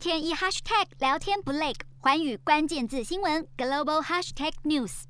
天一 hashtag 聊天不累，寰宇关键字新闻 global hashtag news。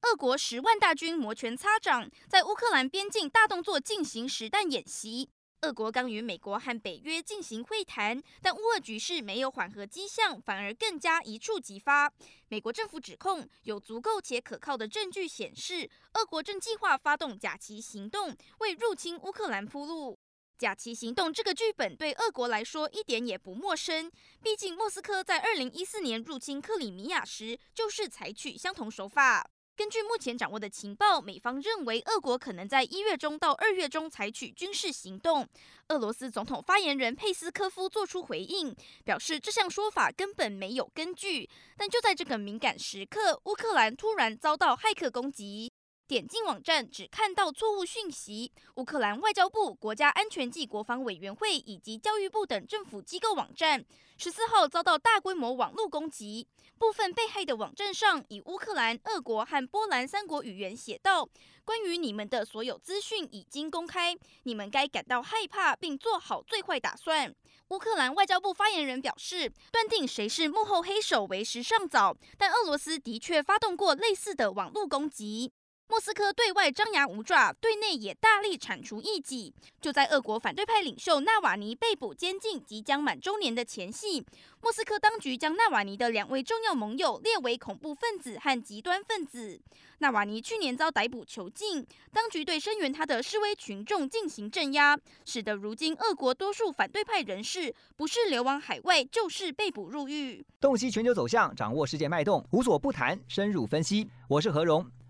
俄国十万大军摩拳擦掌，在乌克兰边境大动作进行实弹演习。俄国刚与美国和北约进行会谈，但乌俄局势没有缓和迹象，反而更加一触即发。美国政府指控有足够且可靠的证据显示，俄国正计划发动假旗行动，为入侵乌克兰铺路。假旗行动这个剧本对俄国来说一点也不陌生，毕竟莫斯科在二零一四年入侵克里米亚时就是采取相同手法。根据目前掌握的情报，美方认为俄国可能在一月中到二月中采取军事行动。俄罗斯总统发言人佩斯科夫做出回应，表示这项说法根本没有根据。但就在这个敏感时刻，乌克兰突然遭到骇客攻击。点进网站只看到错误讯息。乌克兰外交部、国家安全及国防委员会以及教育部等政府机构网站十四号遭到大规模网络攻击。部分被害的网站上以乌克兰、俄国和波兰三国语言写道：“关于你们的所有资讯已经公开，你们该感到害怕并做好最坏打算。”乌克兰外交部发言人表示，断定谁是幕后黑手为时尚早，但俄罗斯的确发动过类似的网络攻击。莫斯科对外张牙舞爪，对内也大力铲除异己。就在俄国反对派领袖纳瓦尼被捕监禁即将满周年的前夕，莫斯科当局将纳瓦尼的两位重要盟友列为恐怖分子和极端分子。纳瓦尼去年遭逮捕囚禁，当局对声援他的示威群众进行镇压，使得如今俄国多数反对派人士不是流亡海外，就是被捕入狱。洞悉全球走向，掌握世界脉动，无所不谈，深入分析。我是何荣。